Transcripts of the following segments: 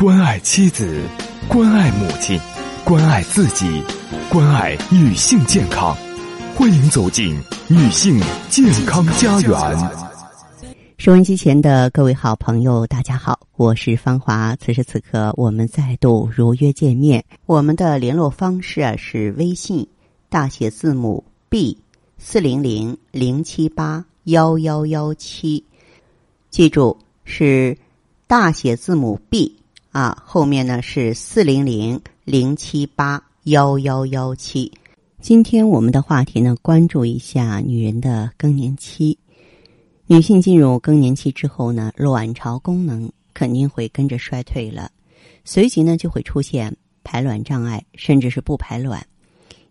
关爱妻子，关爱母亲，关爱自己，关爱女性健康。欢迎走进女性健康家园。收音机前的各位好朋友，大家好，我是芳华。此时此刻，我们再度如约见面。我们的联络方式啊是微信大写字母 B 四零零零七八幺幺幺七，记住是大写字母 B。啊，后面呢是四零零零七八幺幺幺七。今天我们的话题呢，关注一下女人的更年期。女性进入更年期之后呢，卵巢功能肯定会跟着衰退了，随即呢就会出现排卵障碍，甚至是不排卵。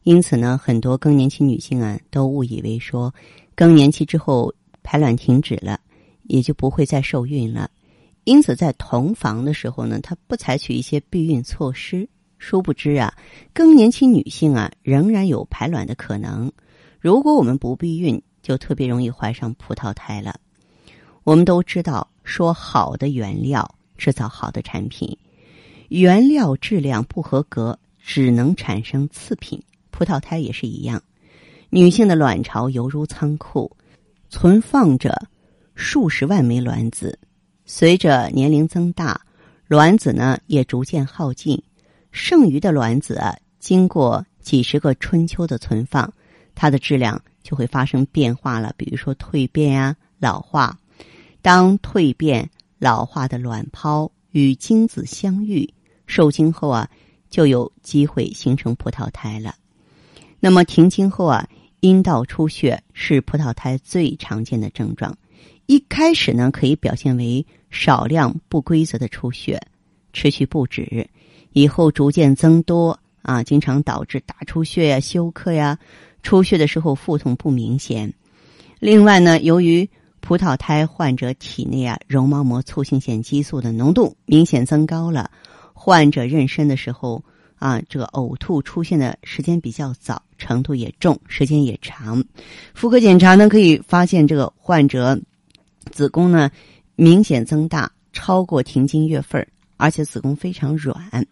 因此呢，很多更年期女性啊，都误以为说更年期之后排卵停止了，也就不会再受孕了。因此，在同房的时候呢，他不采取一些避孕措施。殊不知啊，更年期女性啊，仍然有排卵的可能。如果我们不避孕，就特别容易怀上葡萄胎了。我们都知道，说好的原料制造好的产品，原料质量不合格，只能产生次品。葡萄胎也是一样，女性的卵巢犹如仓库，存放着数十万枚卵子。随着年龄增大，卵子呢也逐渐耗尽，剩余的卵子啊，经过几十个春秋的存放，它的质量就会发生变化了。比如说蜕变呀、老化。当蜕变、老化的卵泡与精子相遇，受精后啊，就有机会形成葡萄胎了。那么停经后啊，阴道出血是葡萄胎最常见的症状。一开始呢，可以表现为少量不规则的出血，持续不止，以后逐渐增多啊，经常导致大出血呀、休克呀。出血的时候腹痛不明显。另外呢，由于葡萄胎患者体内啊绒毛膜促性腺激素的浓度明显增高了，患者妊娠的时候啊，这个呕吐出现的时间比较早，程度也重，时间也长。妇科检查呢，可以发现这个患者。子宫呢明显增大，超过停经月份而且子宫非常软。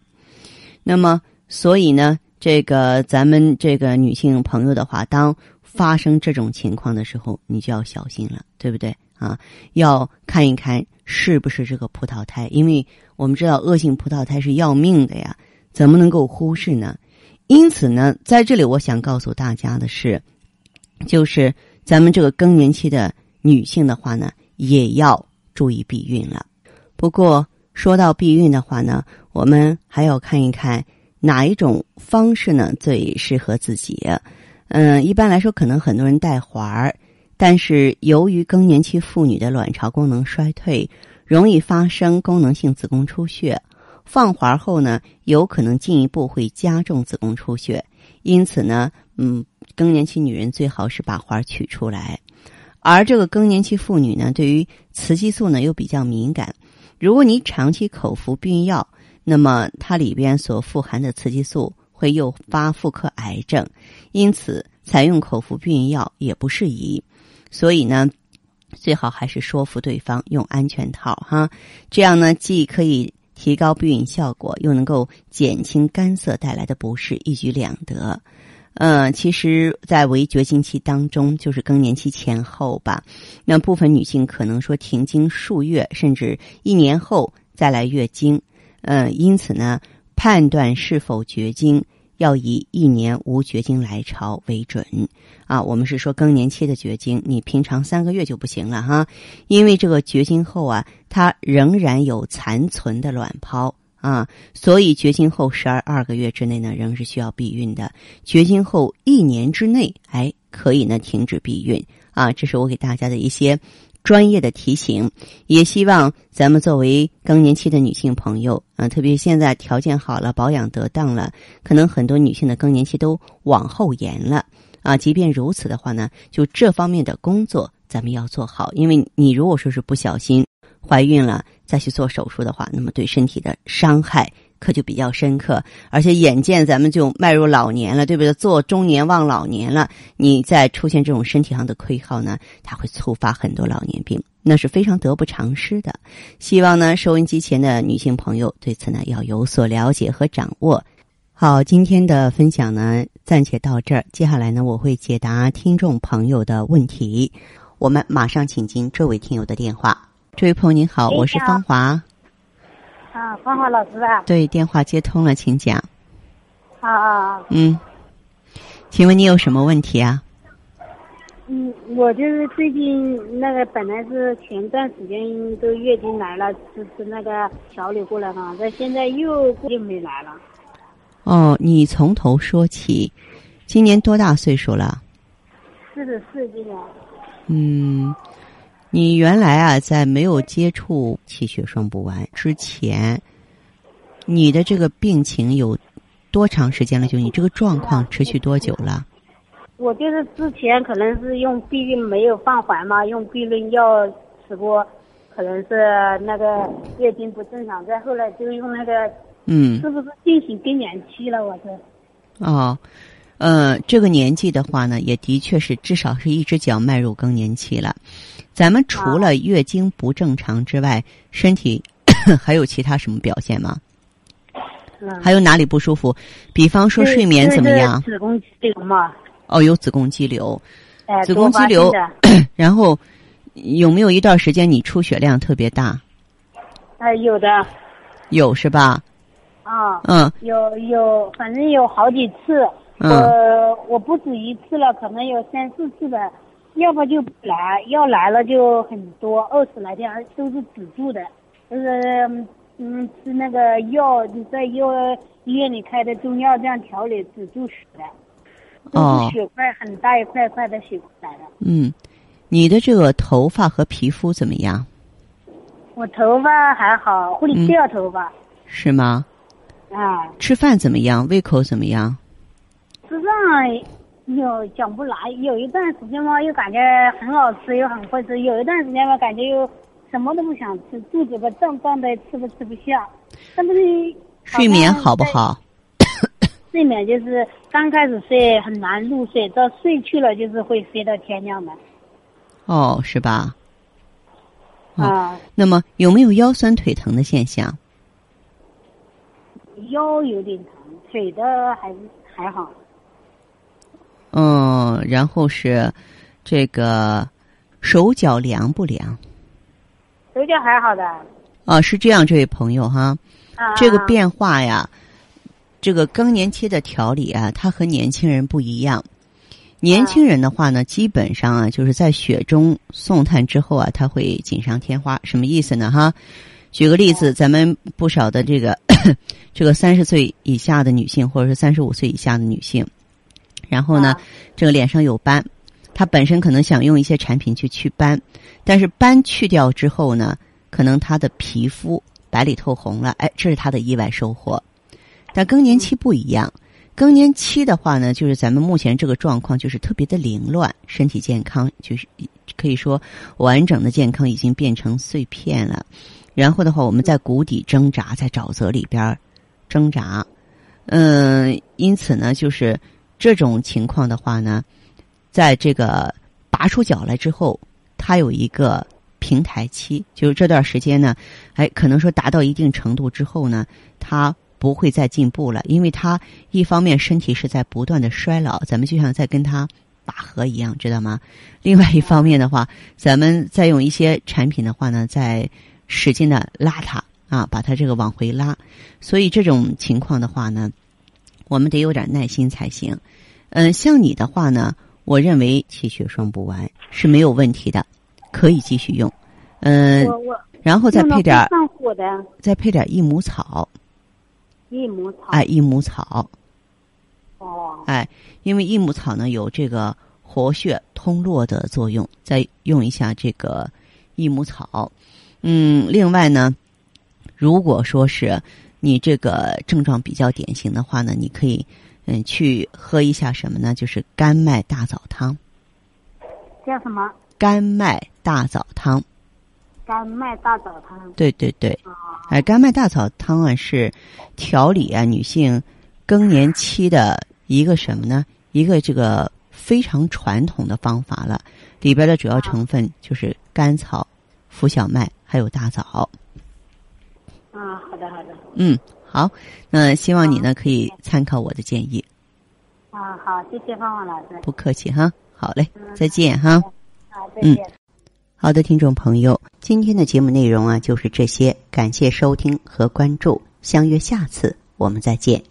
那么，所以呢，这个咱们这个女性朋友的话，当发生这种情况的时候，你就要小心了，对不对啊？要看一看是不是这个葡萄胎，因为我们知道恶性葡萄胎是要命的呀，怎么能够忽视呢？因此呢，在这里我想告诉大家的是，就是咱们这个更年期的女性的话呢。也要注意避孕了。不过说到避孕的话呢，我们还要看一看哪一种方式呢最适合自己。嗯，一般来说，可能很多人带环儿，但是由于更年期妇女的卵巢功能衰退，容易发生功能性子宫出血，放环后呢，有可能进一步会加重子宫出血。因此呢，嗯，更年期女人最好是把环取出来。而这个更年期妇女呢，对于雌激素呢又比较敏感。如果你长期口服避孕药，那么它里边所富含的雌激素会诱发妇科癌症，因此采用口服避孕药也不适宜。所以呢，最好还是说服对方用安全套哈，这样呢既可以提高避孕效果，又能够减轻干涩带来的不适，一举两得。嗯，其实，在围绝经期当中，就是更年期前后吧。那部分女性可能说停经数月，甚至一年后再来月经。嗯，因此呢，判断是否绝经要以一年无绝经来潮为准。啊，我们是说更年期的绝经，你平常三个月就不行了哈，因为这个绝经后啊，它仍然有残存的卵泡。啊，所以绝经后十二二个月之内呢，仍是需要避孕的。绝经后一年之内，哎，可以呢停止避孕。啊，这是我给大家的一些专业的提醒。也希望咱们作为更年期的女性朋友，啊，特别现在条件好了，保养得当了，可能很多女性的更年期都往后延了。啊，即便如此的话呢，就这方面的工作咱们要做好，因为你如果说是不小心怀孕了。再去做手术的话，那么对身体的伤害可就比较深刻。而且眼见咱们就迈入老年了，对不对？做中年望老年了，你再出现这种身体上的亏耗呢，它会触发很多老年病，那是非常得不偿失的。希望呢，收音机前的女性朋友对此呢要有所了解和掌握。好，今天的分享呢暂且到这儿，接下来呢我会解答听众朋友的问题。我们马上请进这位听友的电话。这位朋友您好，我是芳华。啊，芳华老师啊？对，电话接通了，请讲。啊啊。嗯，请问你有什么问题啊？嗯，我就是最近那个本来是前段时间都月经来了，就是那个调理过来嘛，但现在又又没来了。哦，你从头说起，今年多大岁数了？四十四，今年。嗯，你原来啊，在没有接触气血双补丸之前，你的这个病情有多长时间了？就你这个状况持续多久了？我就是之前可能是用避孕没有放环嘛，用避孕药吃过，可能是那个月经不正常，再后来就用那个，嗯，是不是进行更年期了？我这。哦。呃，这个年纪的话呢，也的确是至少是一只脚迈入更年期了。咱们除了月经不正常之外，身体 还有其他什么表现吗？还有哪里不舒服？比方说睡眠怎么样？子宫肌瘤嘛。哦，有子宫肌瘤。哎，子宫肌瘤。然后有没有一段时间你出血量特别大？哎，有的。有是吧？啊。嗯。有有，反正有好几次。我我不止一次了，可能有三四次的，要不就不来，要来了就很多，二十来天，都是止住的，就是嗯吃那个药，在药医院里开的中药这样调理止住血的，都是血块很大一块块的血来的。嗯，你的这个头发和皮肤怎么样？我头发还好，会掉头发。是吗？啊。吃饭怎么样？胃口怎么样？吃上有讲不来，有一段时间嘛，又感觉很好吃，又很会吃；有一段时间嘛，感觉又什么都不想吃，肚子吧胀胀的，吃不吃不下。但是睡眠好不好？睡眠就是刚开始睡很难入睡，到睡去了就是会睡到天亮的。哦，是吧？啊。那么有没有腰酸腿疼的现象？腰有点疼，腿的还是还好。嗯，然后是这个手脚凉不凉？手脚还好的。啊，是这样，这位朋友哈，这个变化呀，这个更年期的调理啊，它和年轻人不一样。年轻人的话呢，基本上啊，就是在雪中送炭之后啊，他会锦上添花。什么意思呢？哈，举个例子，咱们不少的这个 这个三十岁以下的女性，或者是三十五岁以下的女性。然后呢，这个脸上有斑，他本身可能想用一些产品去祛斑，但是斑去掉之后呢，可能他的皮肤白里透红了，哎，这是他的意外收获。但更年期不一样，更年期的话呢，就是咱们目前这个状况就是特别的凌乱，身体健康就是可以说完整的健康已经变成碎片了。然后的话，我们在谷底挣扎，在沼泽里边挣扎，嗯，因此呢，就是。这种情况的话呢，在这个拔出脚来之后，它有一个平台期，就是这段时间呢，哎，可能说达到一定程度之后呢，它不会再进步了，因为它一方面身体是在不断的衰老，咱们就像在跟它拔河一样，知道吗？另外一方面的话，咱们再用一些产品的话呢，在使劲的拉它啊，把它这个往回拉，所以这种情况的话呢。我们得有点耐心才行，嗯，像你的话呢，我认为气血双补丸是没有问题的，可以继续用，嗯，然后再配点上火的，再配点益母草，益母草，哎，益母草，哦，哎，因为益母草呢有这个活血通络的作用，再用一下这个益母草，嗯，另外呢，如果说是。你这个症状比较典型的话呢，你可以嗯去喝一下什么呢？就是甘麦大枣汤。叫什么？甘麦大枣汤。甘麦大枣汤。对对对，哎，甘麦大枣汤啊是调理啊女性更年期的一个什么呢？一个这个非常传统的方法了。里边的主要成分就是甘草、浮小麦还有大枣。啊，好的好的。嗯，好，那希望你呢可以参考我的建议。啊，好，谢谢芳芳老师。不客气哈，好嘞，再见哈。好，再见。好的，听众朋友，今天的节目内容啊就是这些，感谢收听和关注，相约下次我们再见。